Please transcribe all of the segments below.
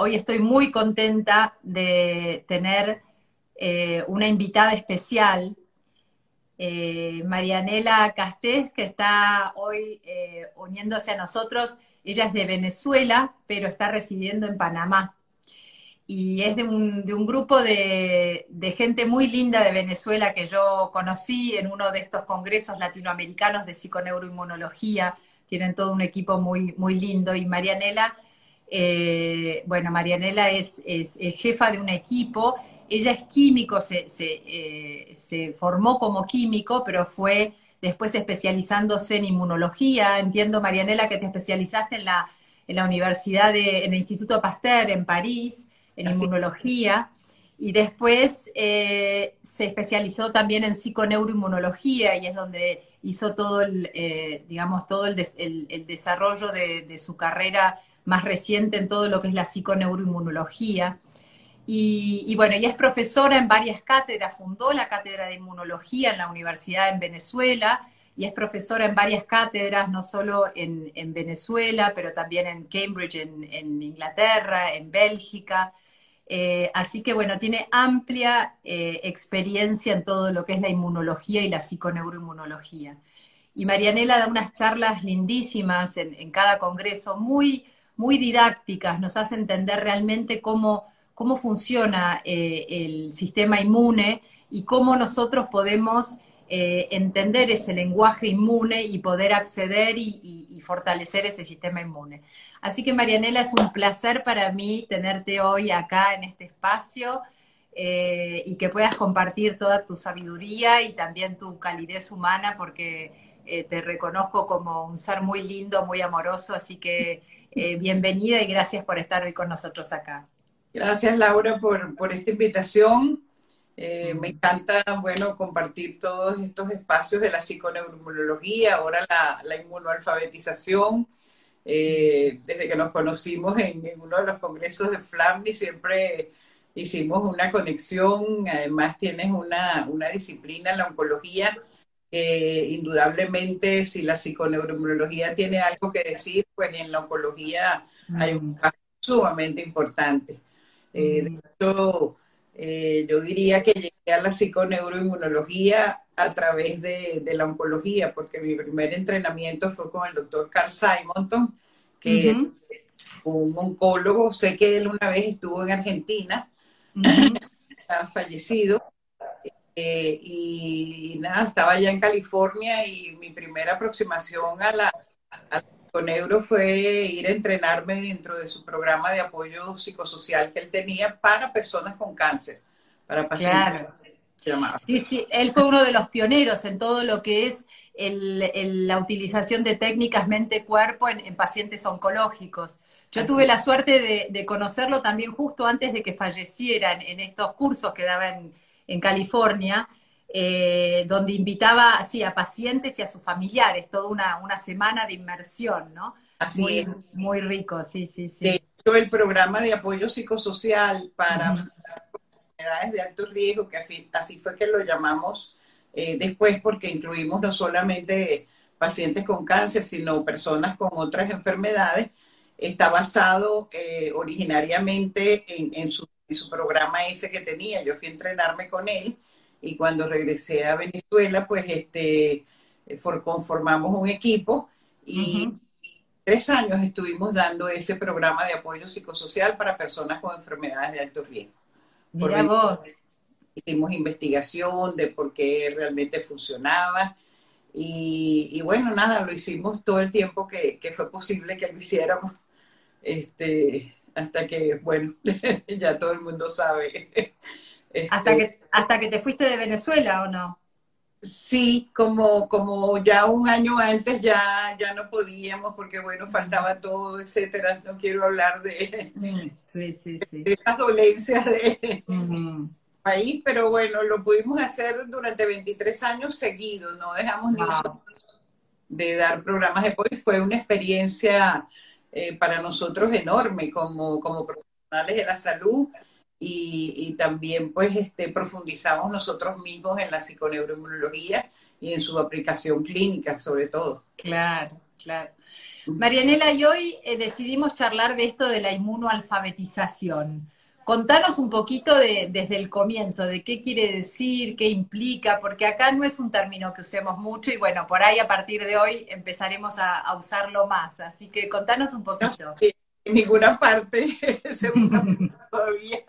hoy estoy muy contenta de tener eh, una invitada especial, eh, Marianela Castés, que está hoy eh, uniéndose a nosotros. Ella es de Venezuela, pero está residiendo en Panamá. Y es de un, grupo de, gente muy linda de Venezuela que yo conocí en uno de estos congresos latinoamericanos de psiconeuroinmunología. Tienen todo un equipo muy, muy lindo. Y Marianela eh, bueno, Marianela es, jefa de un equipo, ella es químico, eh, se, formó como químico, pero fue después especializándose en inmunología. Entiendo, Marianela, que te especializaste en la, en la Universidad, de, en el Instituto Pasteur en París, en inmunología. Y después eh, se especializó también en psiconeuroinmunología y es donde hizo todo el, digamos, todo el, desarrollo de, su carrera más reciente en todo lo que es la psiconeuroinmunología. Y, bueno, ella es profesora en varias cátedras, fundó la cátedra de inmunología en la Universidad en Venezuela y es profesora en varias cátedras, no solo en, Venezuela, pero también en Cambridge, en, Inglaterra, en Bélgica. Eh, así que bueno, tiene amplia eh, experiencia en todo lo que es la inmunología y la psiconeuroinmunología. Y Marianela da unas charlas lindísimas en, en cada congreso, muy, muy didácticas, nos hace entender realmente cómo, cómo funciona eh, el sistema inmune y cómo nosotros podemos eh, entender ese lenguaje inmune y poder acceder y, fortalecer ese sistema inmune. Así que Marianela, es un placer para mí tenerte hoy acá en este espacio. Eh, y que puedas compartir toda tu sabiduría y también tu calidez humana, porque te reconozco como un ser muy lindo, muy amoroso, así que eh, bienvenida y gracias por estar hoy con nosotros acá. Gracias, Laura, por, esta invitación. Eh, me encanta, bueno, compartir todos estos espacios de la psiconeuroinmunología, ahora la, inmunoalfabetización. Eh, desde que nos conocimos en, uno de los congresos de Flamni, siempre hicimos una conexión. Además, tienes una, una disciplina en la oncología indudablemente si la psiconeuroinmunología tiene algo que decir, pues en la oncología hay un caso sumamente importante. Eh, de hecho, eh, yo diría que llegué a la psiconeuroinmunología a través de, la oncología, porque mi primer entrenamiento fue con el doctor Carl Simonton, que es un oncólogo. Sé que él una vez estuvo en Argentina, ha fallecido, eh, y, nada, estaba allá en California y mi primera aproximación a la, con Euro fue ir a entrenarme dentro de su programa de apoyo psicosocial que él tenía para personas con cáncer, para pacientes. Claro. Sí, sí, él fue uno de los pioneros en todo lo que es el, la utilización de técnicas mente-cuerpo en, pacientes oncológicos. Yo tuve la suerte de, de, conocerlo también justo antes de que fallecieran en estos cursos que daban en California, eh, donde invitaba así a pacientes y a sus familiares, toda una, semana de inmersión, ¿no? Así muy, muy rico, sí, sí, sí. De hecho, el programa de apoyo psicosocial para enfermedades de alto riesgo, que así fue que lo llamamos eh, después, porque incluimos no solamente pacientes con cáncer, sino personas con otras enfermedades, está basado eh, originariamente en su y su programa ese que tenía. Yo fui a entrenarme con él y cuando regresé a Venezuela, pues este, conformamos un equipo y tres años estuvimos dando ese programa de apoyo psicosocial para personas con enfermedades de alto riesgo. Mira vos. Hicimos investigación de por qué realmente funcionaba. Y, y, bueno, nada, lo hicimos todo el tiempo que, que fue posible que lo hiciéramos. Este, hasta que, bueno, ya todo el mundo sabe. hasta, este, que, hasta que te fuiste de Venezuela o no? Sí, como, como ya un año antes ya, ya no podíamos porque, bueno, faltaba todo, etcétera. No quiero hablar de, sí, sí, sí. de las dolencias de país, pero bueno, lo pudimos hacer durante 23 años seguidos, no dejamos ni de dar programas de. Fue una experiencia eh, para nosotros enorme como, como profesionales de la salud y, también pues este, profundizamos nosotros mismos en la psiconeuroinmunología y en su aplicación clínica sobre todo. Claro. Claro. Marianela, y hoy eh, decidimos charlar de esto de la inmunoalfabetización. Contanos un poquito desde el comienzo, de qué quiere decir, qué implica, porque acá no es un término que usemos mucho y bueno, por ahí a partir de hoy empezaremos a, usarlo más. Así que contanos un poquito. en ninguna parte se usa todavía.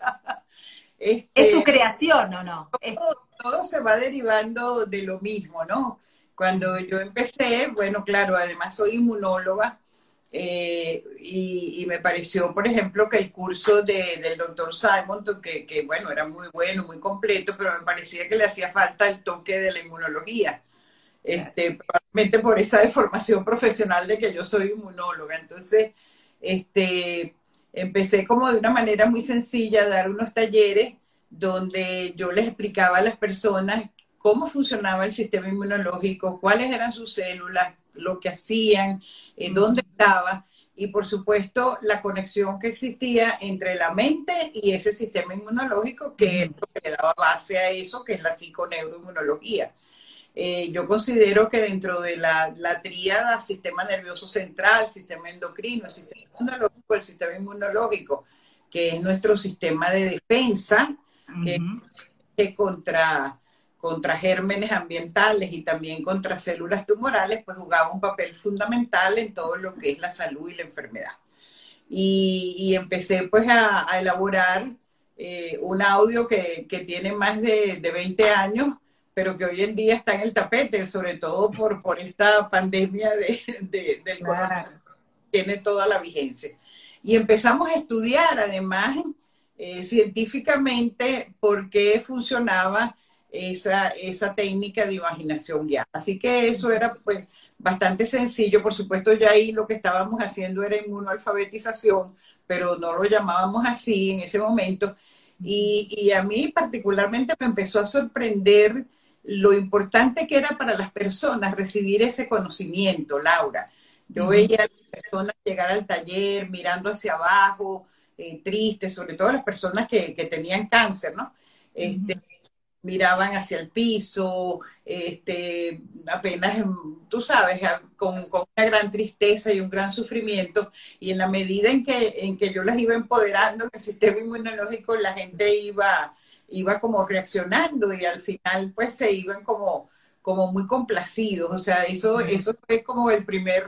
¿Es tu este, creación o no? Todo, todo, se va derivando de lo mismo, ¿no? Cuando yo empecé, bueno, claro, además soy inmunóloga, eh, y, me pareció, por ejemplo, que el curso del doctor Simon, que, que, bueno, era muy bueno, muy completo, pero me parecía que le hacía falta el toque de la inmunología. Este, probablemente por esa deformación profesional de que yo soy inmunóloga. Entonces, este, empecé como de una manera muy sencilla a dar unos talleres donde yo les explicaba a las personas cómo funcionaba el sistema inmunológico, cuáles eran sus células, lo que hacían, en dónde estaba y por supuesto la conexión que existía entre la mente y ese sistema inmunológico que es lo que le daba base a eso, que es la psiconeuroinmunología. Eh, yo considero que dentro de la, la tríada sistema nervioso central, sistema endocrino, el sistema inmunológico, el sistema inmunológico, que es nuestro sistema de defensa, que contra contra gérmenes ambientales y también contra células tumorales, pues jugaba un papel fundamental en todo lo que es la salud y la enfermedad. Y, empecé pues a, elaborar eh, un audio que, tiene más de, 20 años, pero que hoy en día está en el tapete, sobre todo por, por esta pandemia de, del coronavirus, tiene toda la vigencia. Y empezamos a estudiar además eh, científicamente por qué funcionaba esa, esa técnica de imaginación ya. Así que eso era pues bastante sencillo. Por supuesto, ya ahí lo que estábamos haciendo era inmunoalfabetización, pero no lo llamábamos así en ese momento. Y, y, a mí particularmente me empezó a sorprender lo importante que era para las personas recibir ese conocimiento, Laura. Yo veía a las personas llegar al taller mirando hacia abajo, eh, tristes, sobre todo las personas que, que tenían cáncer, ¿no? Este, miraban hacia el piso, este, apenas, tú sabes, con, una gran tristeza y un gran sufrimiento. Y en la medida en que, en que yo las iba empoderando en el sistema inmunológico, la gente iba, iba como reaccionando y al final pues se iban como, como muy complacidos. O sea, eso, eso fue como el primer,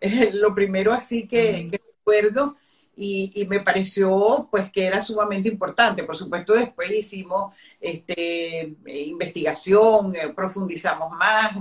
eh, lo primero así que, que recuerdo y, me pareció pues que era sumamente importante. Por supuesto, después hicimos este, investigación, eh, profundizamos más,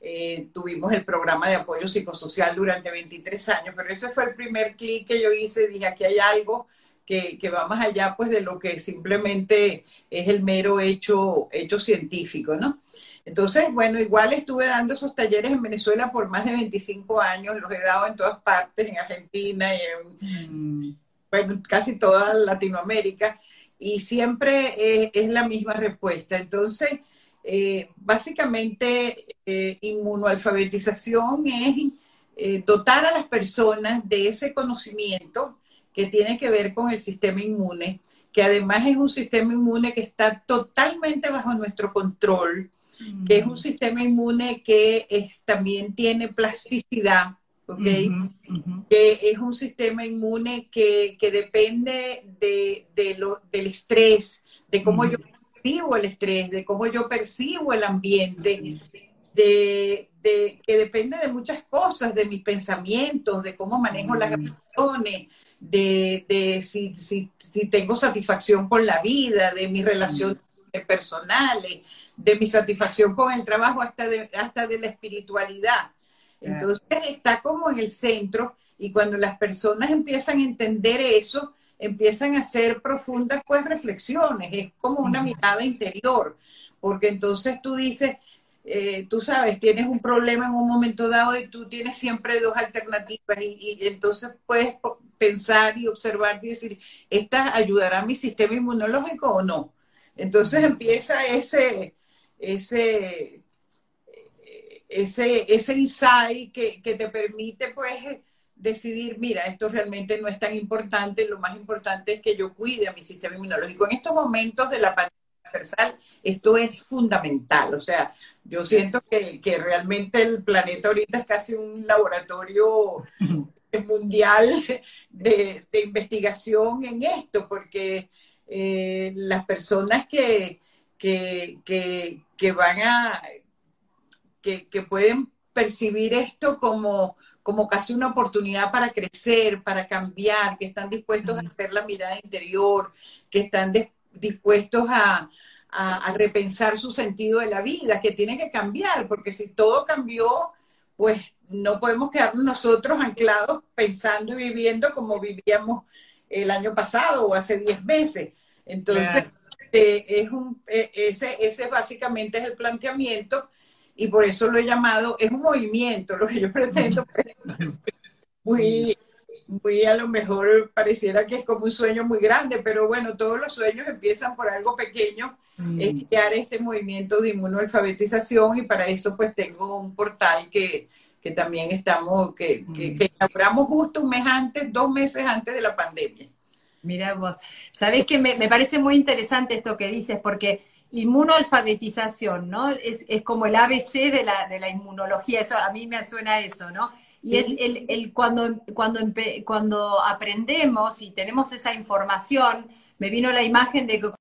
eh, tuvimos el programa de apoyo psicosocial durante 23 años, pero ese fue el primer clic que yo hice, dije, aquí hay algo que, que, va más allá pues de lo que simplemente es el mero hecho, hecho científico, ¿no? Entonces, bueno, igual estuve dando esos talleres en Venezuela por más de 25 años, los he dado en todas partes, en Argentina y en mm. casi toda Latinoamérica, y siempre es la misma respuesta. Entonces, eh, básicamente, eh, inmunoalfabetización es eh, dotar a las personas de ese conocimiento que tiene que ver con el sistema inmune, que además es un sistema inmune que está totalmente bajo nuestro control que es un sistema inmune que es, también tiene plasticidad, ¿ok? Que es un sistema inmune que, que depende de, de lo, del estrés, de cómo yo percibo el estrés, de cómo yo percibo el ambiente, de, de, que depende de muchas cosas, de mis pensamientos, de cómo manejo las emociones, de, de si, si, si, tengo satisfacción con la vida, de mis relaciones personales, de mi satisfacción con el trabajo hasta de, hasta de la espiritualidad. Entonces está como en el centro y cuando las personas empiezan a entender eso, empiezan a hacer profundas pues reflexiones, es como una mirada interior, porque entonces tú dices, eh, tú sabes, tienes un problema en un momento dado y tú tienes siempre dos alternativas y, y entonces puedes pensar y observar y decir, ¿esta ayudará a mi sistema inmunológico o no? Entonces empieza ese, ese, ese, ese insight que, te permite pues decidir, mira, esto realmente no es tan importante, lo más importante es que yo cuide a mi sistema inmunológico. En estos momentos de la pandemia transversal, esto es fundamental. O sea, yo siento que, que realmente el planeta ahorita es casi un laboratorio mundial de, de investigación en esto, porque eh, las personas que, que, que, que van a, que, que, pueden percibir esto como, como casi una oportunidad para crecer, para cambiar, que están dispuestos a hacer la mirada interior, que están dispuestos a, a, a, repensar su sentido de la vida, que tiene que cambiar, porque si todo cambió, pues no podemos quedarnos nosotros anclados pensando y viviendo como vivíamos el año pasado o hace 10 meses. Entonces, eh, es un, eh, ese, ese básicamente es el planteamiento y por eso lo he llamado, es un movimiento, lo que yo pretendo, muy, muy a lo mejor pareciera que es como un sueño muy grande, pero bueno, todos los sueños empiezan por algo pequeño, mm. es crear este movimiento de inmunoalfabetización y para eso pues tengo un portal que, que también estamos, que, que, mm. que elaboramos justo un mes antes, dos meses antes de la pandemia. Mira vos, sabés que me, me, parece muy interesante esto que dices, porque inmunoalfabetización, ¿no? Es, es como el ABC de la, de la, inmunología, eso a mí me suena eso, ¿no? Y es el, el cuando, cuando, cuando aprendemos y tenemos esa información, me vino la imagen de que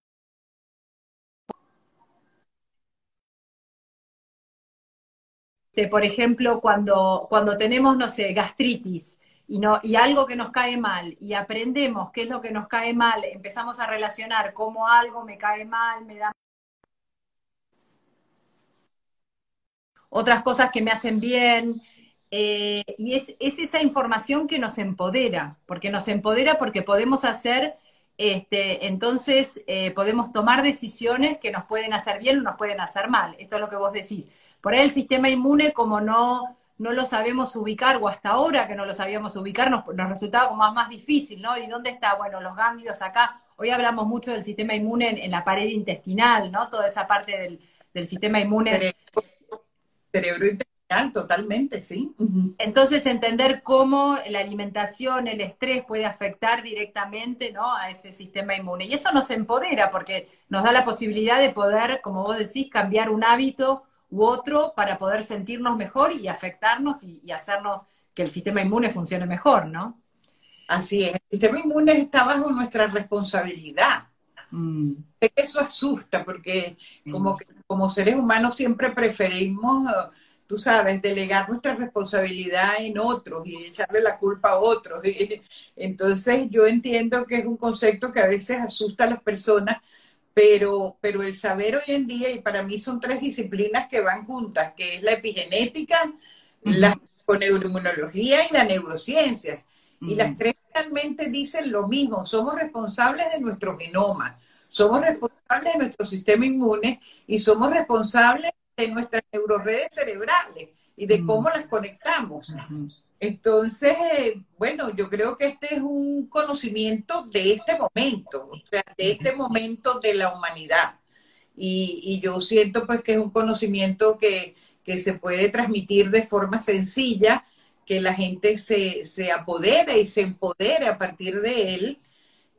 por ejemplo, cuando, cuando tenemos, no sé, gastritis, y, no, y algo que nos cae mal y aprendemos qué es lo que nos cae mal, empezamos a relacionar cómo algo me cae mal, me da otras cosas que me hacen bien. Eh, y es, es, esa información que nos empodera, porque nos empodera porque podemos hacer, este, entonces eh, podemos tomar decisiones que nos pueden hacer bien o nos pueden hacer mal. Esto es lo que vos decís. Por ahí el sistema inmune, como no no lo sabemos ubicar, o hasta ahora que no lo sabíamos ubicar, nos, nos resultaba como más, más difícil, ¿no? ¿Y dónde está? Bueno, los ganglios acá. Hoy hablamos mucho del sistema inmune en, en la pared intestinal, ¿no? Toda esa parte del, del sistema inmune. Cerebro, cerebro intestinal, totalmente, sí. Entonces, entender cómo la alimentación, el estrés puede afectar directamente, ¿no? A ese sistema inmune. Y eso nos empodera porque nos da la posibilidad de poder, como vos decís, cambiar un hábito u otro para poder sentirnos mejor y afectarnos y, y hacernos que el sistema inmune funcione mejor, ¿no? Así es, el sistema inmune está bajo nuestra responsabilidad. Mm. Eso asusta porque como, como seres humanos siempre preferimos, tú sabes, delegar nuestra responsabilidad en otros y echarle la culpa a otros. Entonces yo entiendo que es un concepto que a veces asusta a las personas pero, pero el saber hoy en día, y para mí son tres disciplinas que van juntas, que es la epigenética, la neuroinmunología y las neurociencias. Y las tres realmente dicen lo mismo, somos responsables de nuestro genoma, somos responsables de nuestro sistema inmune y somos responsables de nuestras neuroredes cerebrales y de cómo las conectamos. Entonces, bueno, yo creo que este es un conocimiento de este momento, o sea, de este momento de la humanidad. Y, y yo siento pues que es un conocimiento que, que, se puede transmitir de forma sencilla, que la gente se, se apodere y se empodere a partir de él.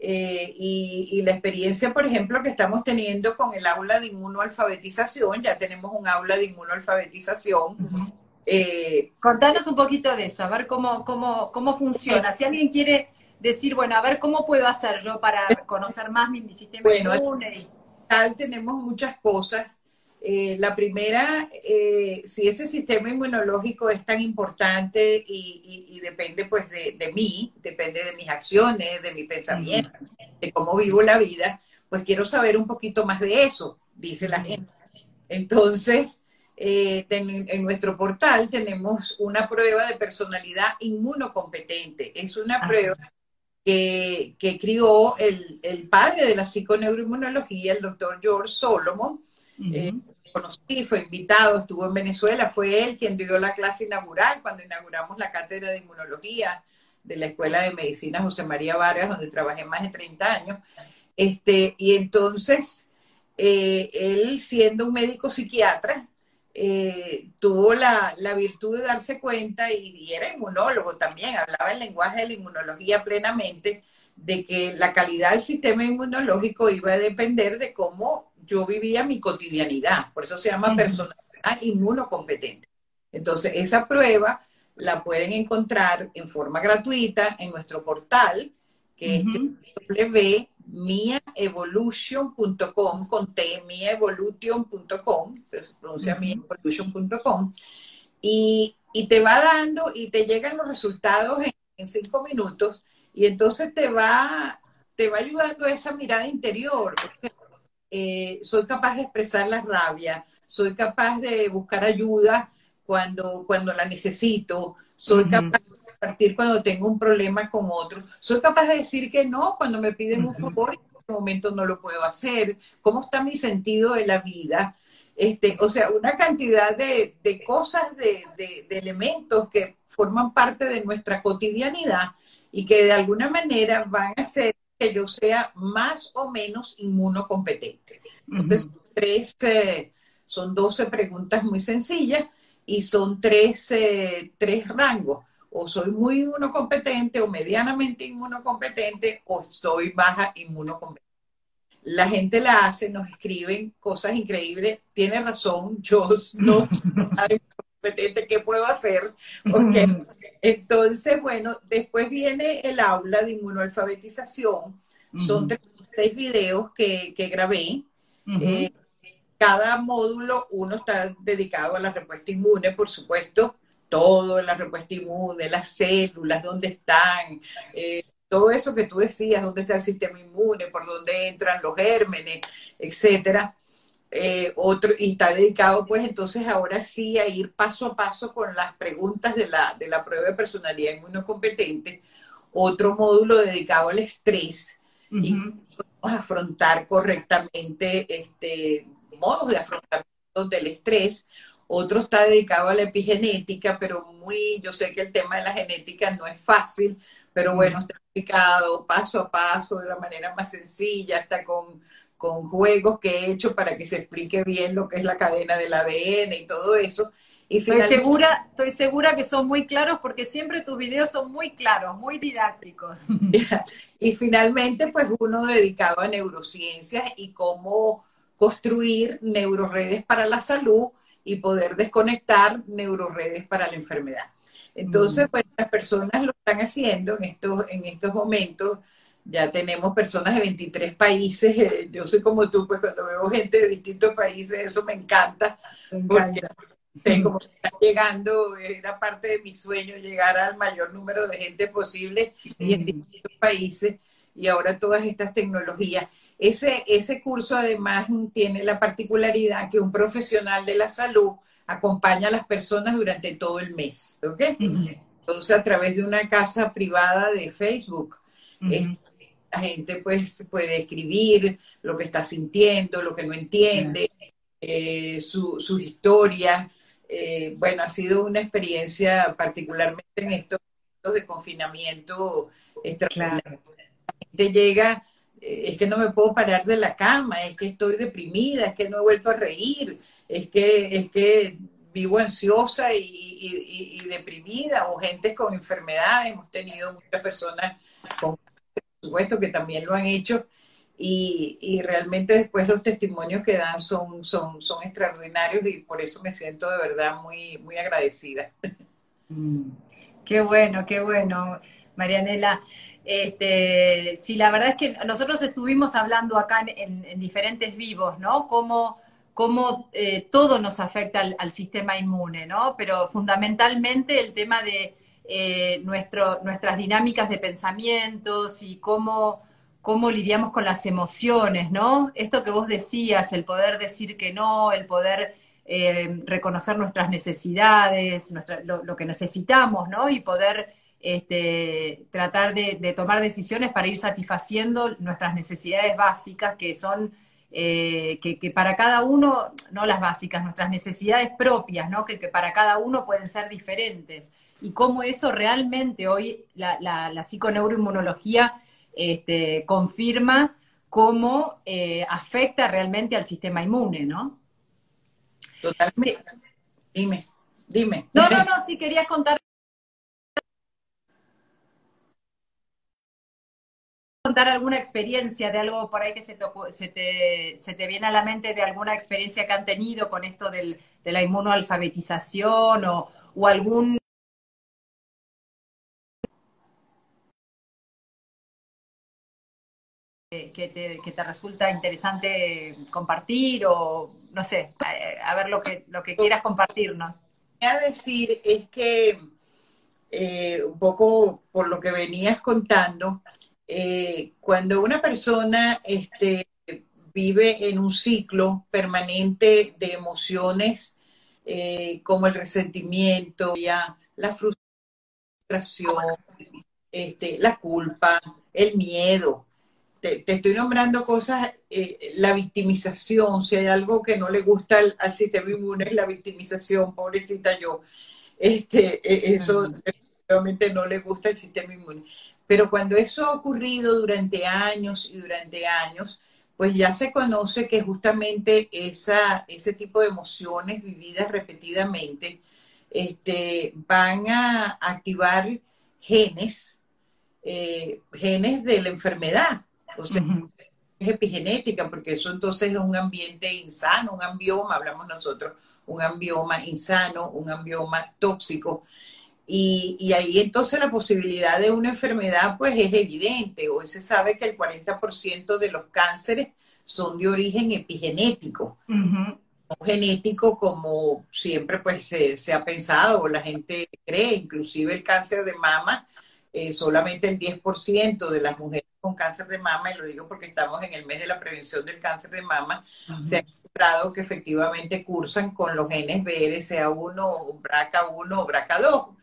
Eh, y, y, la experiencia, por ejemplo, que estamos teniendo con el aula de inmunoalfabetización, ya tenemos un aula de inmunoalfabetización. Uh -huh eh, Contanos un poquito de eso, a ver cómo, cómo, cómo funciona. Si alguien quiere decir, bueno, a ver cómo puedo hacer yo para conocer más mi, mi sistema bueno, inmune. Tal, tenemos muchas cosas. Eh, la primera, eh, si ese sistema inmunológico es tan importante y, y, y depende pues de, de, mí, depende de mis acciones, de mi pensamiento, uh -huh. de cómo vivo la vida, pues quiero saber un poquito más de eso, dice la gente. Entonces, eh, ten, en nuestro portal tenemos una prueba de personalidad inmunocompetente. Es una Ajá. prueba que, que crió el, el, padre de la psiconeuroinmunología, el doctor George Solomon. Uh -huh. eh, conocí, fue invitado, estuvo en Venezuela, fue él quien dio la clase inaugural cuando inauguramos la cátedra de inmunología de la Escuela de Medicina José María Vargas, donde trabajé más de 30 años. Este, y entonces, eh, él siendo un médico psiquiatra, eh, tuvo la, la, virtud de darse cuenta y, y, era inmunólogo también, hablaba el lenguaje de la inmunología plenamente, de que la calidad del sistema inmunológico iba a depender de cómo yo vivía mi cotidianidad, por eso se llama personalidad inmunocompetente. Entonces, esa prueba la pueden encontrar en forma gratuita en nuestro portal, que es www.miaevolution.com, con T, miaevolution.com, se pronuncia miaevolution.com, y, y, te va dando y te llegan los resultados en, cinco minutos, y entonces te va, te va ayudando esa mirada interior. Eh, soy capaz de expresar la rabia, soy capaz de buscar ayuda cuando, cuando la necesito, soy capaz de partir cuando tengo un problema con otros, soy capaz de decir que no cuando me piden un favor y en este momento no lo puedo hacer, cómo está mi sentido de la vida. Este, o sea, una cantidad de, de cosas, de, de, de, elementos que forman parte de nuestra cotidianidad y que de alguna manera van a hacer que yo sea más o menos inmunocompetente. Entonces, tres, eh, son 12 preguntas muy sencillas y son tres, eh, tres rangos. O soy muy inmunocompetente o medianamente inmunocompetente o soy baja inmunocompetente. La gente la hace, nos escriben cosas increíbles. Tiene razón, yo no soy competente, ¿qué puedo hacer? Entonces, bueno, después viene el aula de inmunoalfabetización. Son tres, videos que, grabé cada módulo uno está dedicado a la respuesta inmune, por supuesto, todo la respuesta inmune, las células, dónde están, eh, todo eso que tú decías, dónde está el sistema inmune, por dónde entran los gérmenes, etcétera. Eh, otro, y está dedicado pues entonces ahora sí a ir paso a paso con las preguntas de la, de la prueba de personalidad inmunocompetente. Otro módulo dedicado al estrés. Y podemos afrontar correctamente este, modos de afrontamiento del estrés, otro está dedicado a la epigenética, pero muy, yo sé que el tema de la genética no es fácil, pero bueno, está explicado paso a paso, de la manera más sencilla, hasta con, con juegos que he hecho para que se explique bien lo que es la cadena del ADN y todo eso. Y estoy, segura, estoy segura que son muy claros porque siempre tus videos son muy claros, muy didácticos. y finalmente, pues uno dedicado a neurociencias y cómo construir neuroredes para la salud y poder desconectar neuroredes para la enfermedad. Entonces, mm. pues las personas lo están haciendo en estos, en estos momentos. Ya tenemos personas de 23 países. Eh, yo soy como tú, pues cuando veo gente de distintos países, eso me encanta. Porque tengo, está llegando, era parte de mi sueño llegar al mayor número de gente posible y en distintos países. Y ahora todas estas tecnologías. Ese, ese curso además tiene la particularidad que un profesional de la salud acompaña a las personas durante todo el mes, ¿ok? Entonces, a través de una casa privada de Facebook, la gente pues puede escribir lo que está sintiendo, lo que no entiende, eh, su, su, historia. Eh, bueno, ha sido una experiencia particularmente en estos momentos de confinamiento extraordinario. La gente llega es que no me puedo parar de la cama, es que estoy deprimida, es que no he vuelto a reír, es que, es que vivo ansiosa y, deprimida, o gente con enfermedades, hemos tenido muchas personas con, por supuesto, que también lo han hecho, y, realmente después los testimonios que dan son, son, son extraordinarios y por eso me siento de verdad muy, muy agradecida. Mm. Qué bueno, qué bueno, Marianela. Este, sí, la verdad es que nosotros estuvimos hablando acá en, diferentes vivos, ¿no? Cómo, cómo eh, todo nos afecta al, sistema inmune, ¿no? Pero fundamentalmente el tema de eh, nuestras dinámicas de pensamientos y cómo, cómo lidiamos con las emociones, ¿no? Esto que vos decías, el poder decir que no, el poder eh, reconocer nuestras necesidades, lo, lo, que necesitamos, ¿no? Y poder este, tratar de, tomar decisiones para ir satisfaciendo nuestras necesidades básicas, que son, eh, que, para cada uno, no las básicas, nuestras necesidades propias, ¿no? que, para cada uno pueden ser diferentes. Y cómo eso realmente hoy la, la, psiconeuroinmunología este, confirma cómo eh, afecta realmente al sistema inmune, ¿no? Totalmente. Dime, dime. No, no, no, sí querías contar contar alguna experiencia de algo por ahí que se, tocó, se, te, se te viene a la mente de alguna experiencia que han tenido con esto del, de la inmunoalfabetización o, o algún que te, que te, resulta interesante compartir o no sé, a, a, ver lo que, lo que quieras compartirnos. A decir es que eh, un poco por lo que venías contando, eh, cuando una persona este, vive en un ciclo permanente de emociones eh, como el resentimiento, ya, la frustración, este, la culpa, el miedo, te, te, estoy nombrando cosas, eh, la victimización, si hay algo que no le gusta al, al, sistema inmune es la victimización, pobrecita yo, este, e, eso obviamente no le gusta el sistema inmune. Pero cuando eso ha ocurrido durante años y durante años, pues ya se conoce que justamente esa, ese tipo de emociones vividas repetidamente este, van a activar genes, eh, genes de la enfermedad. O sea, es epigenética, porque eso entonces es un ambiente insano, un ambioma, hablamos nosotros, un ambioma insano, un ambioma tóxico. Y, y, ahí entonces la posibilidad de una enfermedad pues es evidente. Hoy se sabe que el 40% de los cánceres son de origen epigenético. Uh -huh. No genético como siempre pues se, se, ha pensado o la gente cree, inclusive el cáncer de mama, eh, solamente el 10% de las mujeres con cáncer de mama, y lo digo porque estamos en el mes de la prevención del cáncer de mama, uh -huh. se ha que efectivamente cursan con los genes BRCA1, BRCA1 o BRCA2.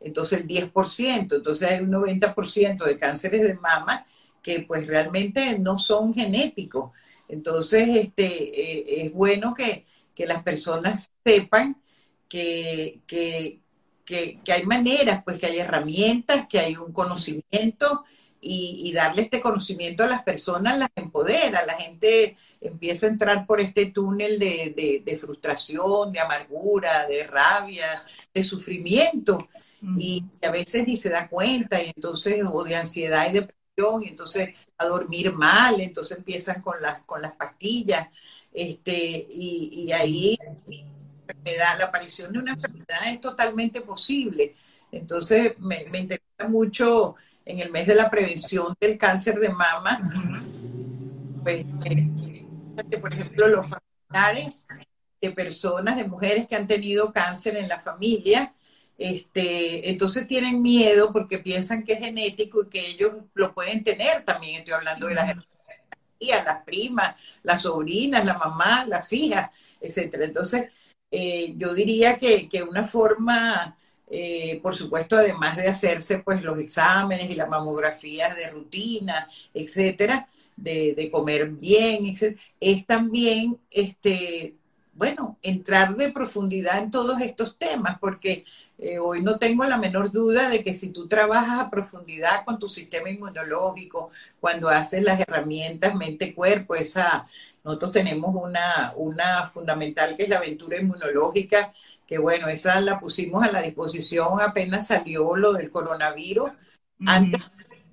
Entonces el 10%, entonces hay un 90% de cánceres de mama que pues realmente no son genéticos. Entonces este, eh, es bueno que, que, las personas sepan que, que, que, hay maneras, pues que hay herramientas, que hay un conocimiento y, y, darle este conocimiento a las personas las empodera. La gente empieza a entrar por este túnel de, de, de frustración, de amargura, de rabia, de sufrimiento. Y a veces ni se da cuenta, y entonces, o de ansiedad y depresión, y entonces a dormir mal, entonces empiezan con las, con las pastillas, este, y, y ahí la, la aparición de una enfermedad es totalmente posible. Entonces, me, me interesa mucho en el mes de la prevención del cáncer de mama, pues, eh, por ejemplo, los familiares de personas, de mujeres que han tenido cáncer en la familia, este, entonces tienen miedo porque piensan que es genético y que ellos lo pueden tener también. Estoy hablando de las tías, las primas, las sobrinas, la mamá, las hijas, etcétera. Entonces, eh, yo diría que, que una forma, eh, por supuesto, además de hacerse pues los exámenes y las mamografías de rutina, etcétera, de, de comer bien, etcétera, es también este bueno, entrar de profundidad en todos estos temas, porque eh, hoy no tengo la menor duda de que si tú trabajas a profundidad con tu sistema inmunológico, cuando haces las herramientas mente-cuerpo, esa, nosotros tenemos una, una fundamental que es la aventura inmunológica, que bueno, esa la pusimos a la disposición apenas salió lo del coronavirus. Uh -huh. Antes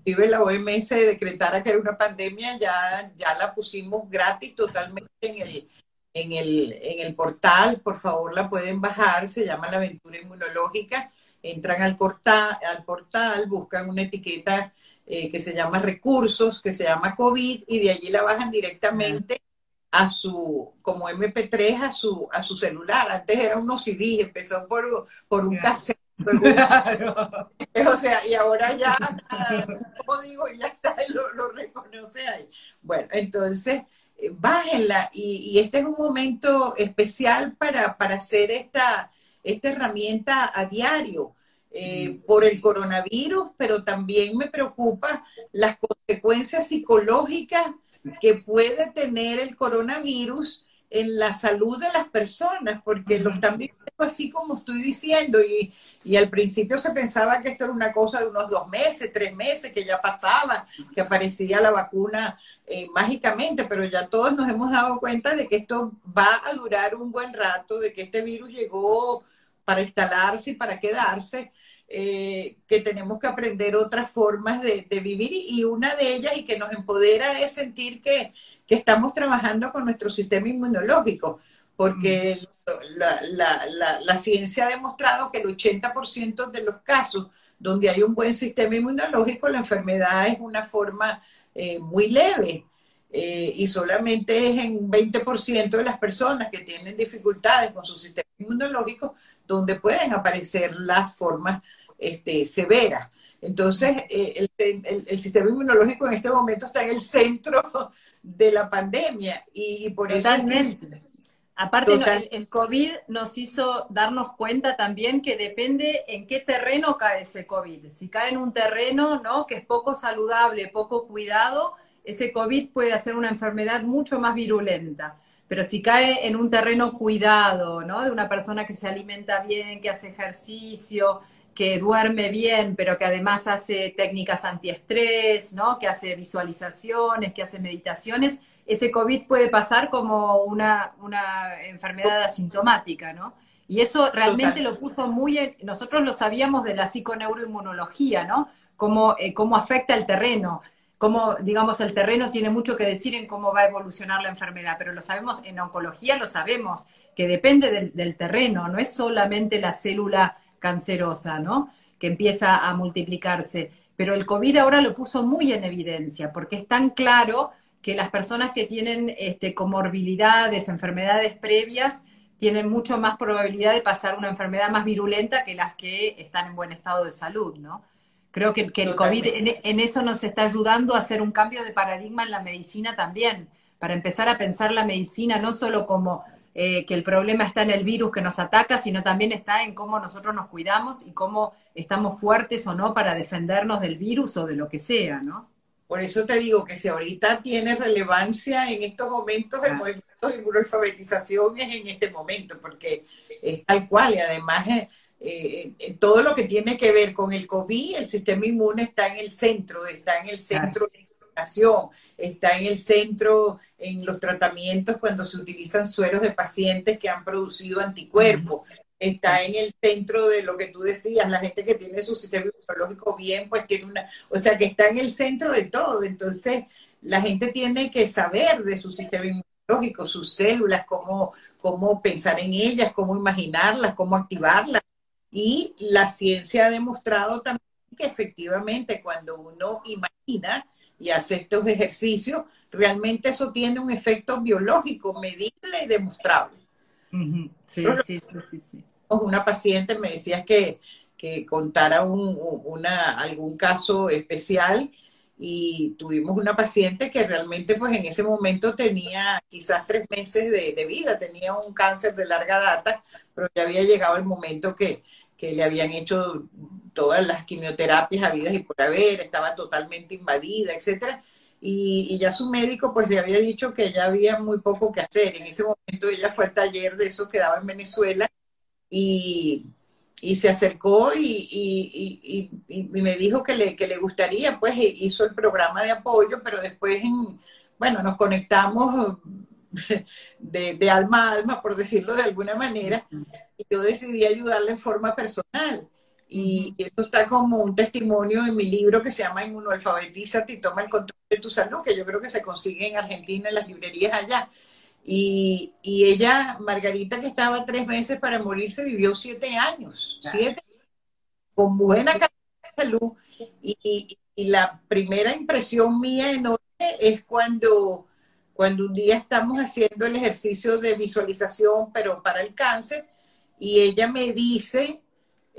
la OMS decretara que era una pandemia, ya, ya la pusimos gratis totalmente en el en el, en el portal, por favor la pueden bajar, se llama la aventura inmunológica, entran al, portal, al portal buscan una etiqueta eh, que se llama recursos, que se llama COVID, y de allí la bajan directamente a su, como MP3 a su, a su celular. Antes era unos CD, empezó por, por un cassette. Claro. O sea, y ahora ya, como digo, ya está, lo, lo reconoce ahí. Bueno, entonces, bájenla y, y, este es un momento especial para, para hacer esta, esta herramienta a diario eh, por el coronavirus, pero también me preocupa las consecuencias psicológicas que puede tener el coronavirus en la salud de las personas, porque lo están viendo así como estoy diciendo, y, y, al principio se pensaba que esto era una cosa de unos dos meses, tres meses, que ya pasaba, que aparecía la vacuna eh, mágicamente, pero ya todos nos hemos dado cuenta de que esto va a durar un buen rato, de que este virus llegó para instalarse y para quedarse, eh, que tenemos que aprender otras formas de, vivir y una de ellas y que nos empodera es sentir que, estamos trabajando con nuestro sistema inmunológico, porque la, ciencia ha demostrado que el 80% de los casos donde hay un buen sistema inmunológico, la enfermedad es una forma eh, muy leve. Eh, y solamente es en 20% de las personas que tienen dificultades con su sistema inmunológico donde pueden aparecer las formas este, severas. Entonces, eh, el, sistema inmunológico en este momento está en el centro de la pandemia y, por eso... Aparte, el, COVID nos hizo darnos cuenta también que depende en qué terreno cae ese COVID. Si cae en un terreno ¿no? que es poco saludable, poco cuidado, ese COVID puede hacer una enfermedad mucho más virulenta. Pero si cae en un terreno cuidado, ¿no? De una persona que se alimenta bien, que hace ejercicio, que duerme bien, pero que además hace técnicas antiestrés, ¿no? Que hace visualizaciones, que hace meditaciones, ese COVID puede pasar como una, una enfermedad asintomática, ¿no? Y eso realmente lo puso muy, nosotros lo sabíamos de la psiconeuroinmunología, ¿no? Cómo, eh, cómo afecta el terreno cómo, digamos, el terreno tiene mucho que decir en cómo va a evolucionar la enfermedad, pero lo sabemos, en oncología lo sabemos, que depende del, terreno, no es solamente la célula cancerosa, ¿no? Que empieza a multiplicarse. Pero el COVID ahora lo puso muy en evidencia, porque es tan claro que las personas que tienen este, comorbilidades, enfermedades previas, tienen mucho más probabilidad de pasar una enfermedad más virulenta que las que están en buen estado de salud, ¿no? Creo que, el COVID en, eso nos está ayudando a hacer un cambio de paradigma en la medicina también, para empezar a pensar la medicina no solo como eh, que el problema está en el virus que nos ataca, sino también está en cómo nosotros nos cuidamos y cómo estamos fuertes o no para defendernos del virus o de lo que sea, ¿no? Por eso te digo que si ahorita tiene relevancia en estos momentos, el movimiento de alfabetización es en este momento, porque es tal cual y además... Eh, eh, todo lo que tiene que ver con el COVID, el sistema inmune está en el centro, está en el centro de educación, está en el centro en los tratamientos cuando se utilizan sueros de pacientes que han producido anticuerpos. Está en el centro de lo que tú decías, la gente que tiene su sistema inmunológico bien, pues tiene una, o sea, que está en el centro de todo. Entonces, la gente tiene que saber de su sistema inmunológico, sus células, cómo, cómo pensar en ellas, cómo imaginarlas, cómo activarlas y la ciencia ha demostrado también que efectivamente cuando uno imagina y hace estos ejercicios, realmente eso tiene un efecto biológico medible y demostrable. Sí, sí, sí, sí, Una paciente me decía que, que contara un, una, algún caso especial y tuvimos una paciente que realmente pues en ese momento tenía quizás tres meses de, de vida, tenía un cáncer de larga data, pero ya había llegado el momento que, que le habían hecho todas las quimioterapias habidas y por haber, estaba totalmente invadida, etcétera. Y, ya su médico pues le había dicho que ya había muy poco que hacer. En ese momento ella fue al taller de eso que daba en Venezuela y, se acercó y, me dijo que le, que le gustaría, pues hizo el programa de apoyo, pero después, bueno, nos conectamos de, de, alma a alma, por decirlo de alguna manera, y yo decidí ayudarle en forma personal. Y esto está como un testimonio en mi libro que se llama Inmunoalfabetízate y toma el control de tu salud, que yo creo que se consigue en Argentina, en las librerías allá. Y, y ella, Margarita, que estaba tres meses para morirse, vivió siete años, siete, con buena calidad de salud. Y, y, la primera impresión mía enorme es cuando, cuando un día estamos haciendo el ejercicio de visualización, pero para el cáncer, y ella me dice,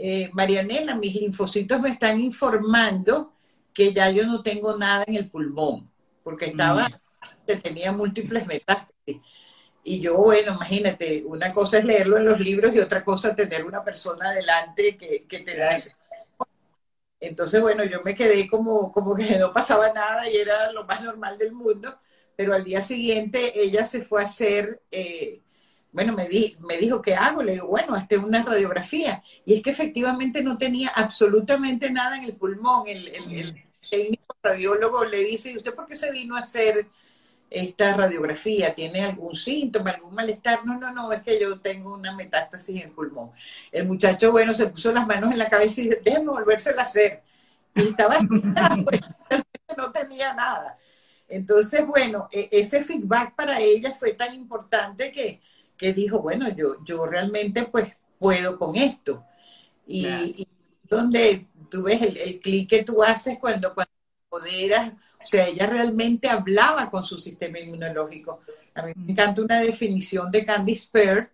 eh, Marianela, mis linfocitos me están informando que ya yo no tengo nada en el pulmón, porque estaba, mm. tenía múltiples metástasis. Y yo, bueno, imagínate, una cosa es leerlo en los libros y otra cosa tener una persona delante que, que te da ese... Entonces, bueno, yo me quedé como, como que no pasaba nada y era lo más normal del mundo, pero al día siguiente ella se fue a hacer eh, bueno, me, di, me dijo, ¿qué hago? Le digo, bueno, es una radiografía. Y es que efectivamente no tenía absolutamente nada en el pulmón. El, el, técnico radiólogo le dice, ¿y usted por qué se vino a hacer esta radiografía? ¿Tiene algún síntoma, algún malestar? No, no, no, es que yo tengo una metástasis en el pulmón. El muchacho, bueno, se puso las manos en la cabeza y dijo, déjeme volvérsela a hacer. Y estaba pues, no tenía nada. Entonces, bueno, e, ese feedback para ella fue tan importante que, que dijo, bueno, yo, yo realmente pues puedo con esto. Y, donde tú ves el, el clic que tú haces cuando, cuando poderas, o sea, ella realmente hablaba con su sistema inmunológico. A mí me encanta una definición de Candice Pert,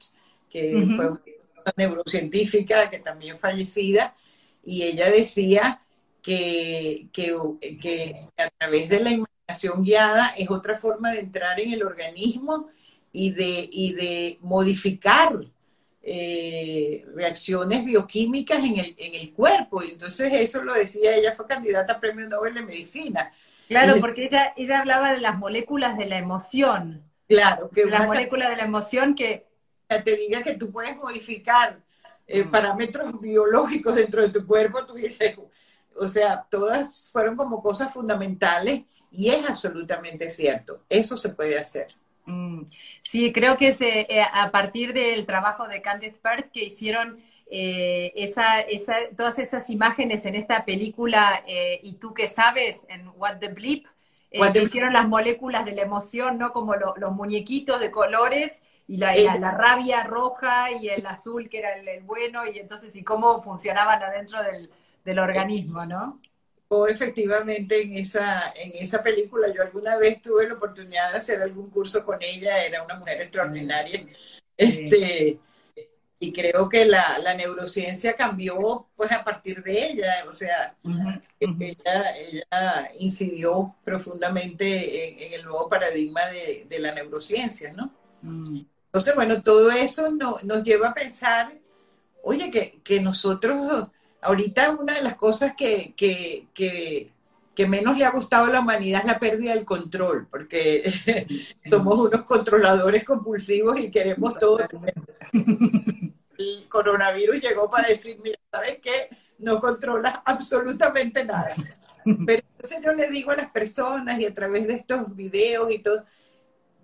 que fue una neurocientífica que también fallecida, y ella decía que, que, que a través de la imaginación guiada es otra forma de entrar en el organismo y de, y de modificar eh, reacciones bioquímicas en el, en el cuerpo. Y entonces eso lo decía, ella fue candidata a Premio Nobel de Medicina. Claro, porque ella, ella hablaba de las moléculas de la emoción. Claro, que las moléculas de la emoción que... Te diga que tú puedes modificar eh, mm. parámetros biológicos dentro de tu cuerpo, tú dices, o sea, todas fueron como cosas fundamentales y es absolutamente cierto, eso se puede hacer. Sí, creo que es eh, a partir del trabajo de Candice Pert que hicieron eh, esa, esa, todas esas imágenes en esta película eh, ¿Y tú qué sabes? en What the Bleep, que hicieron las moléculas de la emoción, ¿no? Como los muñequitos de colores y la, la, rabia roja y el azul que era el, bueno y entonces y cómo funcionaban adentro del, del organismo, ¿no? O efectivamente en esa, en esa película. Yo alguna vez tuve la oportunidad de hacer algún curso con ella, era una mujer extraordinaria. Este, y creo que la, la neurociencia cambió pues a partir de ella, o sea, ella, ella, incidió profundamente en, el nuevo paradigma de, de la neurociencia, ¿no? Mm. Entonces, bueno, todo eso no, nos lleva a pensar, oye, que, que nosotros ahorita una de las cosas que, menos le ha gustado a la humanidad es la pérdida del control, porque somos unos controladores compulsivos y queremos todo. El coronavirus llegó para decir, mira, ¿sabes qué? No controlas absolutamente nada. Pero entonces yo le digo a las personas y a través de estos videos y todo,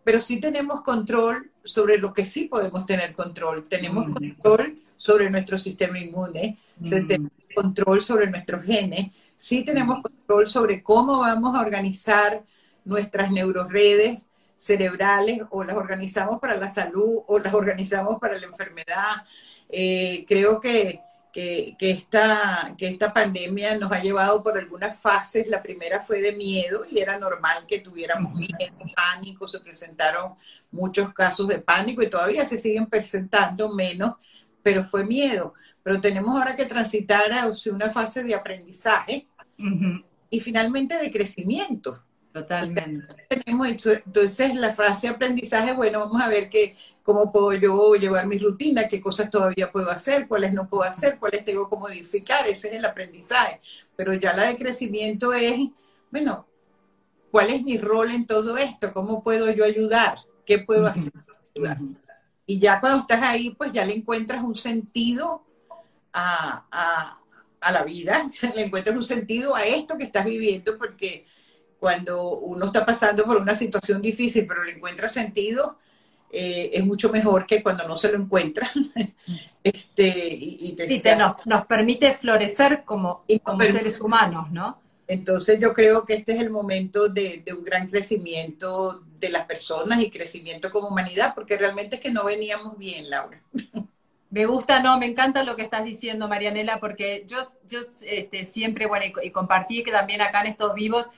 pero sí tenemos control sobre lo que sí podemos tener control. Tenemos control sobre nuestro sistema inmune, mm. tenemos control sobre nuestros genes, sí tenemos mm. control sobre cómo vamos a organizar nuestras neuroredes cerebrales o las organizamos para la salud o las organizamos para la enfermedad. Eh, creo que, que, esta, que esta pandemia nos ha llevado por algunas fases. La primera fue de miedo y era normal que tuviéramos miedo, pánico, se presentaron muchos casos de pánico y todavía se siguen presentando menos pero fue miedo. Pero tenemos ahora que transitar a una fase de aprendizaje y finalmente de crecimiento. Totalmente. Tenemos entonces la fase de aprendizaje, bueno, vamos a ver que, cómo puedo yo llevar mi rutina, qué cosas todavía puedo hacer, cuáles no puedo hacer, cuáles tengo que modificar, ese es el aprendizaje. Pero ya la de crecimiento es, bueno, ¿cuál es mi rol en todo esto? ¿Cómo puedo yo ayudar? ¿Qué puedo hacer? Y ya cuando estás ahí, pues ya le encuentras un sentido a, la vida, le encuentras un sentido a esto que estás viviendo, porque cuando uno está pasando por una situación difícil, pero le encuentra sentido, eh, es mucho mejor que cuando no se lo encuentra. este, y, te, nos, permite florecer como, como seres humanos, ¿no? Entonces yo creo que este es el momento de, un gran crecimiento de las personas y crecimiento como humanidad, porque realmente es que no veníamos bien, Laura. Me gusta, no, me encanta lo que estás diciendo, Marianela, porque yo, yo este, siempre, bueno, y, compartí que también acá en estos vivos,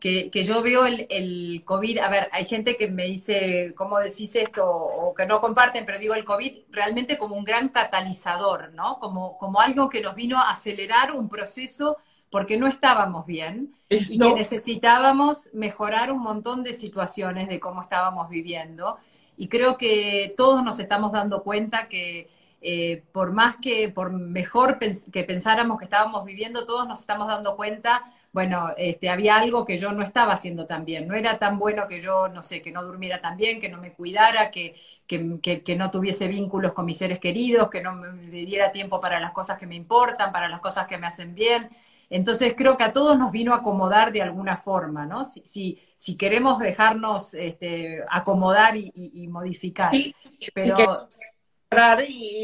que, yo veo el, el, COVID, a ver, hay gente que me dice, ¿cómo decís esto? O que no comparten, pero digo el COVID realmente como un gran catalizador, ¿no? Como, como algo que nos vino a acelerar un proceso porque no estábamos bien y que necesitábamos mejorar un montón de situaciones de cómo estábamos viviendo. Y creo que todos nos estamos dando cuenta que eh, por más que, por mejor que pensáramos que estábamos viviendo, todos nos estamos dando cuenta, bueno, este, había algo que yo no estaba haciendo tan bien, no era tan bueno que yo, no sé, que no durmiera tan bien, que no me cuidara, que, que, que no tuviese vínculos con mis seres queridos, que no me diera tiempo para las cosas que me importan, para las cosas que me hacen bien. Entonces creo que a todos nos vino a acomodar de alguna forma, ¿no? Si, si, queremos dejarnos este, acomodar y, modificar. Sí, pero... Y,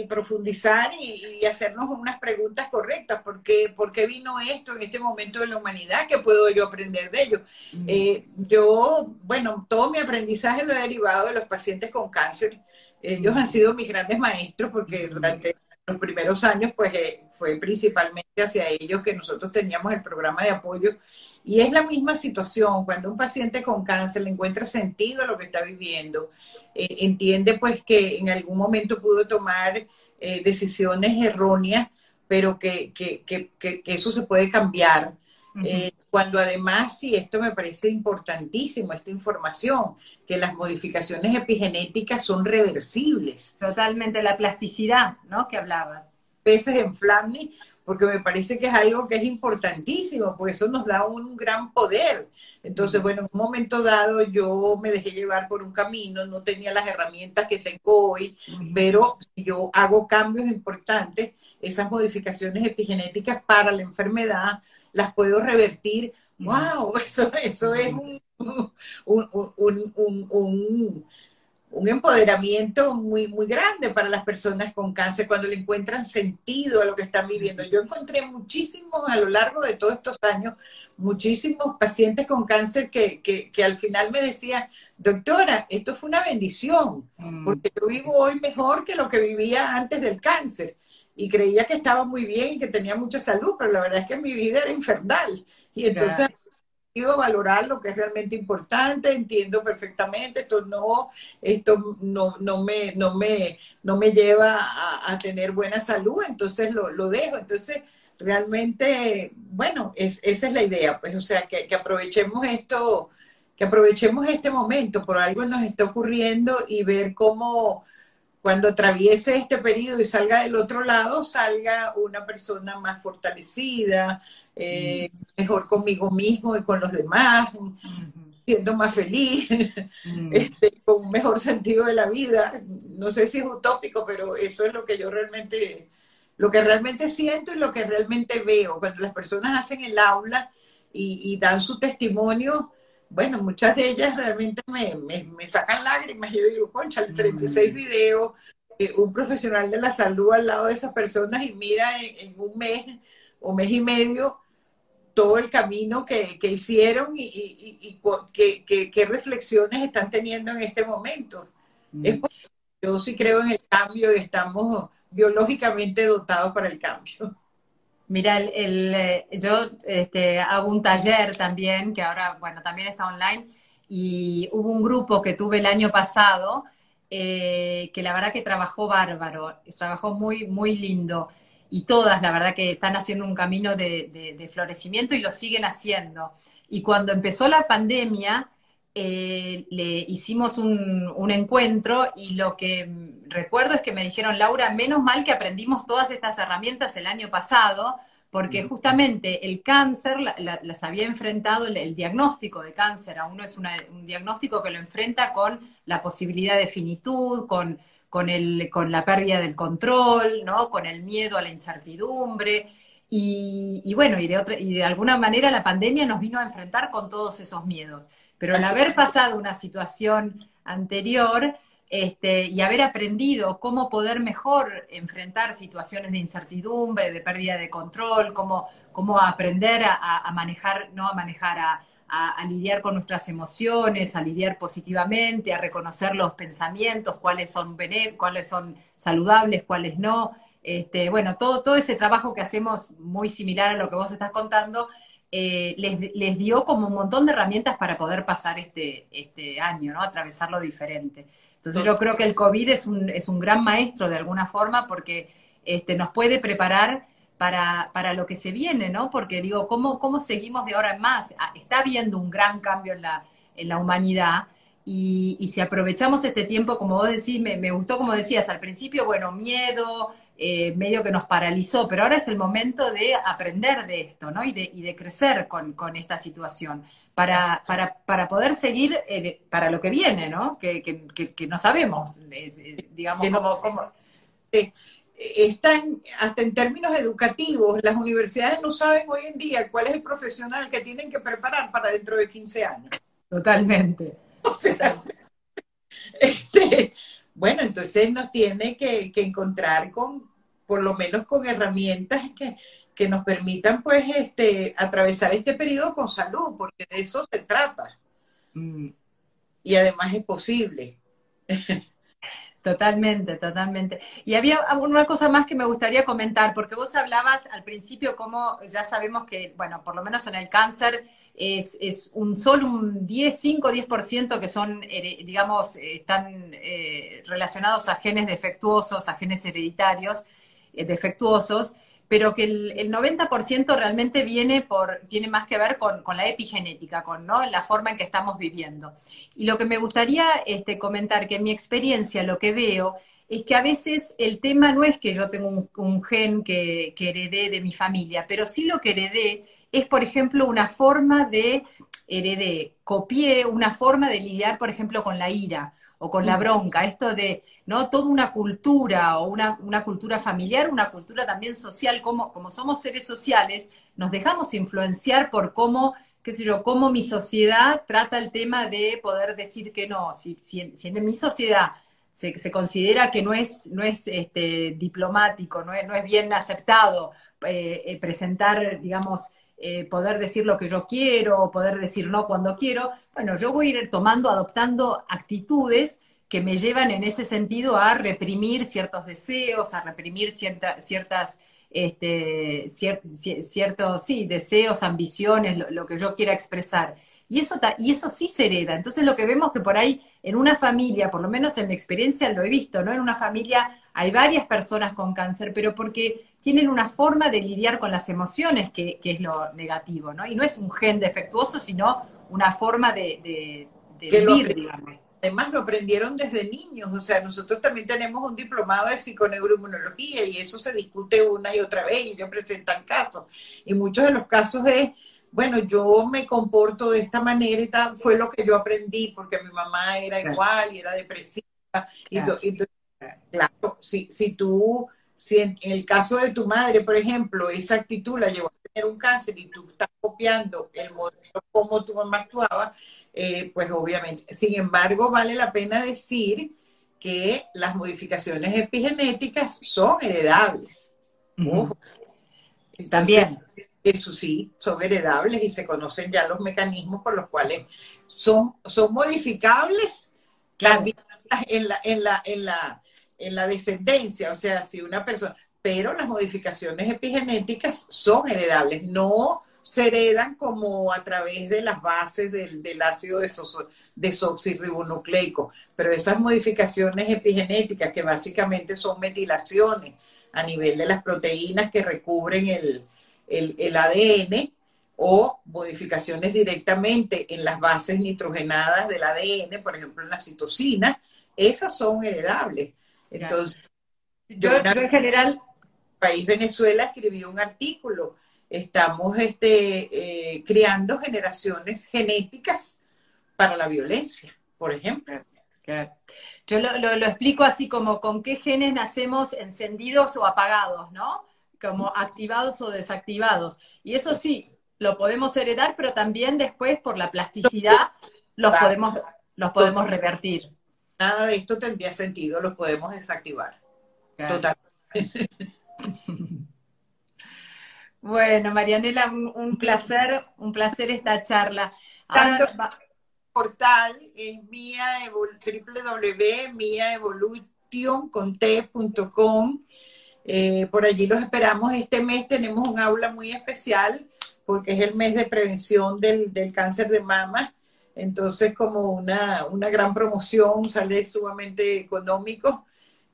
profundizar y, hacernos unas preguntas correctas. ¿Por qué, ¿Por qué, vino esto en este momento de la humanidad? ¿Qué puedo yo aprender de ello? Mm. Eh, yo, bueno, todo mi aprendizaje lo he derivado de los pacientes con cáncer. Ellos han sido mis grandes maestros porque durante los primeros años, pues eh, fue principalmente hacia ellos que nosotros teníamos el programa de apoyo. Y es la misma situación, cuando un paciente con cáncer le encuentra sentido a lo que está viviendo, eh, entiende pues que en algún momento pudo tomar eh, decisiones erróneas, pero que, que, que, que, eso se puede cambiar. cuando además, y esto me parece importantísimo, esta información, que las modificaciones epigenéticas son reversibles. Totalmente, la plasticidad, ¿no? Que hablabas. Peces en Flamny, porque me parece que es algo que es importantísimo, porque eso nos da un gran poder. Entonces, bueno, en un momento dado yo me dejé llevar por un camino, no tenía las herramientas que tengo hoy, pero si yo hago cambios importantes, esas modificaciones epigenéticas para la enfermedad las puedo revertir. ¡Wow! Eso, eso es un un, empoderamiento muy, muy grande para las personas con cáncer cuando le encuentran sentido a lo que están viviendo. Yo encontré muchísimos a lo largo de todos estos años, muchísimos pacientes con cáncer que, al final me decían, doctora, esto fue una bendición, mm. porque yo vivo hoy mejor que lo que vivía antes del cáncer. Y creía que estaba muy bien que tenía mucha salud, pero la verdad es que mi vida era infernal. Y entonces valorar lo que es realmente importante, entiendo perfectamente, esto no, esto no, no me, no me, no me lleva a, tener buena salud, entonces lo, lo, dejo. Entonces, realmente, bueno, es, esa es la idea, pues, o sea, que, que aprovechemos esto, que aprovechemos este momento, por algo nos está ocurriendo y ver cómo cuando atraviese este periodo y salga del otro lado, salga una persona más fortalecida, eh, mejor conmigo mismo y con los demás, siendo más feliz, este, con un mejor sentido de la vida. No sé si es utópico, pero eso es lo que yo realmente, lo que realmente siento y lo que realmente veo. Cuando las personas hacen el aula y, dan su testimonio, bueno, muchas de ellas realmente me, me, sacan lágrimas. Yo digo, concha, el 36 videos, eh, un profesional de la salud al lado de esas personas y mira en un mes o mes y medio todo el camino que, hicieron y, qué reflexiones están teniendo en este momento. Mm. yo sí creo en el cambio y estamos biológicamente dotados para el cambio. Mira, el, eh, yo este, hago un taller también, que ahora, bueno, también está online, y hubo un grupo que tuve el año pasado, eh, que la verdad que trabajó bárbaro, trabajó muy, muy lindo y todas, la verdad, que están haciendo un camino de, florecimiento y lo siguen haciendo. Y cuando empezó la pandemia, eh, le hicimos un, encuentro y lo que recuerdo es que me dijeron, Laura, menos mal que aprendimos todas estas herramientas el año pasado, porque justamente el cáncer las había enfrentado, el, diagnóstico de cáncer a uno es un diagnóstico que lo enfrenta con la posibilidad de finitud, con con, el, con la pérdida del control, ¿no? con el miedo a la incertidumbre. Y, bueno, y de, otra, y de alguna manera la pandemia nos vino a enfrentar con todos esos miedos. Pero al haber pasado una situación anterior este, y haber aprendido cómo poder mejor enfrentar situaciones de incertidumbre, de pérdida de control, cómo, cómo aprender a, a manejar, no a manejar, a, a, lidiar con nuestras emociones, a lidiar positivamente, a reconocer los pensamientos, cuáles son, cuáles son saludables, cuáles no. Este, bueno, todo, todo ese trabajo que hacemos muy similar a lo que vos estás contando, eh, les, dio como un montón de herramientas para poder pasar este, este año, ¿no? Atravesarlo diferente. Entonces yo creo que el COVID es un, es un gran maestro de alguna forma porque este, nos puede preparar para, para lo que se viene, ¿no? Porque digo, ¿cómo, ¿cómo seguimos de ahora en más? Ah, está habiendo un gran cambio en la, en la humanidad y, y, si aprovechamos este tiempo, como vos decís, me, me gustó como decías al principio, bueno, miedo, eh, medio que nos paralizó, pero ahora es el momento de aprender de esto, ¿no? Y de, y de crecer con, con esta situación, para, para, para poder seguir eh, para lo que viene, ¿no? Que, que, que, no sabemos, digamos, cómo... Sí están, hasta en términos educativos, las universidades no saben hoy en día cuál es el profesional que tienen que preparar para dentro de 15 años. Totalmente. este, bueno, entonces nos tiene que, encontrar con, por lo menos con herramientas que, que nos permitan pues este, atravesar este periodo con salud, porque de eso se trata. Mm. Y además es posible. Totalmente, totalmente. Y había una cosa más que me gustaría comentar, porque vos hablabas al principio como ya sabemos que, bueno, por lo menos en el cáncer es, es un solo un 10, 5, 10% que son, digamos, están eh, relacionados a genes defectuosos, a genes hereditarios eh, defectuosos pero que el, 90% realmente viene por, tiene más que ver con, la epigenética, con la forma en que estamos viviendo. Y lo que me gustaría este, comentar, que en mi experiencia lo que veo es que a veces el tema no es que yo tengo un, gen que, que, heredé de mi familia, pero sí lo que heredé es, por ejemplo, una forma de, heredé, copié una forma de lidiar, por ejemplo, con la ira o con la bronca, esto de, ¿no? Toda una cultura o una, cultura familiar, una cultura también social, como, como somos seres sociales, nos dejamos influenciar por cómo, qué sé yo, cómo mi sociedad trata el tema de poder decir que no. Si, si, en mi sociedad se, se, considera que no es, no es este, diplomático, no es, no es bien aceptado eh, eh, presentar, digamos, eh, poder decir lo que yo quiero, poder decir no cuando quiero. Bueno, yo voy a ir tomando, adoptando actitudes que me llevan en ese sentido a reprimir ciertos deseos, a reprimir ciertas, este, ciertos, deseos, ambiciones, lo, que yo quiera expresar. Y eso, y eso sí se hereda. Entonces lo que vemos que por ahí en una familia, por lo menos en mi experiencia lo he visto, ¿no? En una familia hay varias personas con cáncer, pero porque tienen una forma de lidiar con las emociones que, es lo negativo, ¿no? Y no es un gen defectuoso, sino una forma de, vivir, digamos. Además lo aprendieron desde niños, o sea, nosotros también tenemos un diplomado de psiconeuroinmunología y eso se discute una y otra vez y ellos presentan casos. Y muchos de los casos es bueno, yo me comporto de esta manera y tal, fue lo que yo aprendí porque mi mamá era igual y era depresiva. Y, claro, si, si tú, si en, el caso de tu madre, por ejemplo, esa actitud la llevó a tener un cáncer y tú estás copiando el modelo como tu mamá actuaba, eh, pues obviamente. Sin embargo, vale la pena decir que las modificaciones epigenéticas son heredables. También eso sí, son heredables y se conocen ya los mecanismos por los cuales son, son modificables en, la, en, la, en, la, en la descendencia, o sea, si una persona, pero las modificaciones epigenéticas son heredables, no se heredan como a través de las bases del, del ácido desoxirribonucleico, pero esas modificaciones epigenéticas que básicamente son metilaciones a nivel de las proteínas que recubren el, el, ADN o modificaciones directamente en las bases nitrogenadas del ADN, por ejemplo en la citosina, esas son heredables. Entonces, yo, en general... País Venezuela escribió un artículo, estamos este, eh, creando generaciones genéticas para la violencia, por ejemplo. Yo lo, lo, explico así como con qué genes nacemos encendidos o apagados, ¿no? Como activados o desactivados. Y eso sí, lo podemos heredar, pero también después por la plasticidad los podemos, los podemos revertir. Nada de esto tendría sentido, los podemos desactivar. Bueno, Marianela, un, placer, un placer esta charla. Ahora, portal es mía, eh, por allí los esperamos. Este mes tenemos un aula muy especial porque es el mes de prevención del, cáncer de mama. Entonces, como una, gran promoción, sale sumamente económico.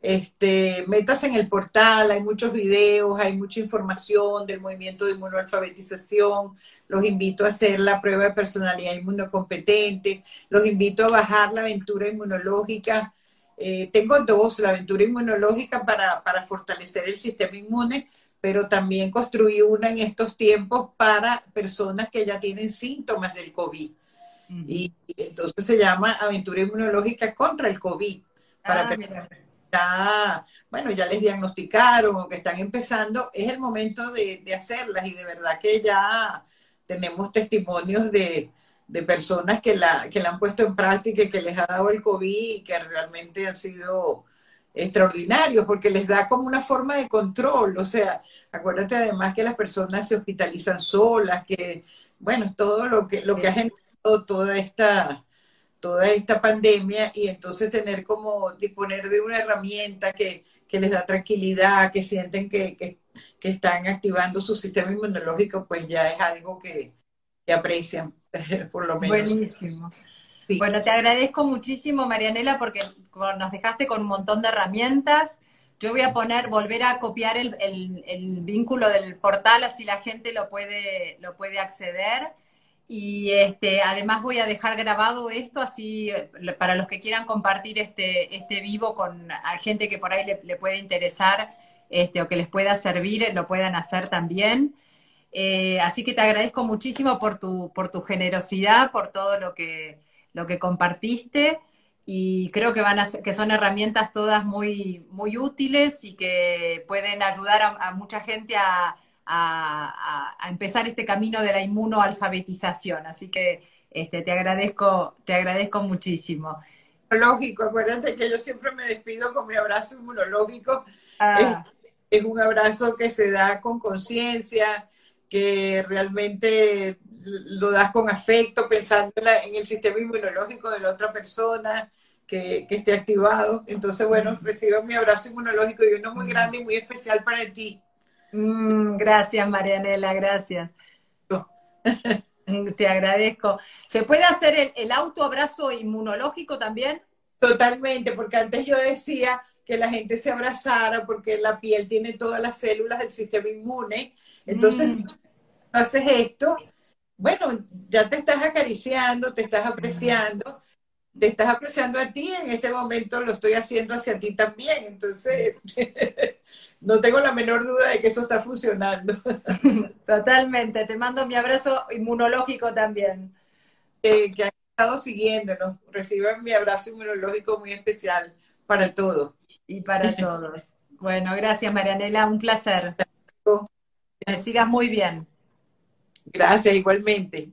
Este, metas en el portal, hay muchos videos, hay mucha información del movimiento de inmunoalfabetización. Los invito a hacer la prueba de personalidad inmunocompetente. Los invito a bajar la aventura inmunológica eh, tengo dos, la aventura inmunológica para, fortalecer el sistema inmune, pero también construí una en estos tiempos para personas que ya tienen síntomas del COVID. y, entonces se llama aventura inmunológica contra el COVID, para ah, ya, bueno, ya les diagnosticaron o que están empezando, es el momento de, de hacerlas y de verdad que ya tenemos testimonios de, de personas que la, que la han puesto en práctica y que les ha dado el COVID y que realmente han sido extraordinarios porque les da como una forma de control. O sea, acuérdate además que las personas se hospitalizan solas, que, bueno, todo lo que, lo que ha generado toda esta, toda esta pandemia y entonces tener como disponer de una herramienta que, que les da tranquilidad, que sienten que, que, que, están activando su sistema inmunológico, pues ya es algo que, que aprecian. por lo menos. Buenísimo. Bueno, te agradezco muchísimo, Marianela, porque nos dejaste con un montón de herramientas. Yo voy a poner, volver a copiar el, vínculo del portal, así la gente lo puede, lo puede acceder. Y este, además voy a dejar grabado esto, así para los que quieran compartir este, este vivo con gente que por ahí le, le puede interesar este, o que les pueda servir, lo puedan hacer también. Eh, así que te agradezco muchísimo por tu, por tu generosidad, por todo lo que, lo que compartiste y creo que, van a que son herramientas todas muy, muy útiles y que pueden ayudar a, mucha gente a, a, empezar este camino de la inmunoalfabetización. Así que este, te, agradezco, te agradezco muchísimo. Lógico, acuérdate que yo siempre me despido con mi abrazo inmunológico. Ah. es un abrazo que se da con conciencia, que realmente lo das con afecto, pensando en, el sistema inmunológico de la otra persona que, esté activado. Entonces, bueno, recibo mi abrazo inmunológico y uno muy grande y muy especial para ti. Mm, gracias, Marianela, gracias. Te agradezco. ¿Se puede hacer el, el autoabrazo inmunológico también? Totalmente, porque antes yo decía que la gente se abrazara porque la piel tiene todas las células del sistema inmune. Entonces, mm haces esto, bueno, ya te estás acariciando, te estás apreciando, te estás apreciando a ti, en este momento lo estoy haciendo hacia ti también, entonces no tengo la menor duda de que eso está funcionando. Totalmente, te mando mi abrazo inmunológico también. que han estado siguiéndonos, reciban mi abrazo inmunológico muy especial para todos. Y para todos. Bueno, gracias Marianela, un placer. Que sigas muy bien. Gracias, igualmente.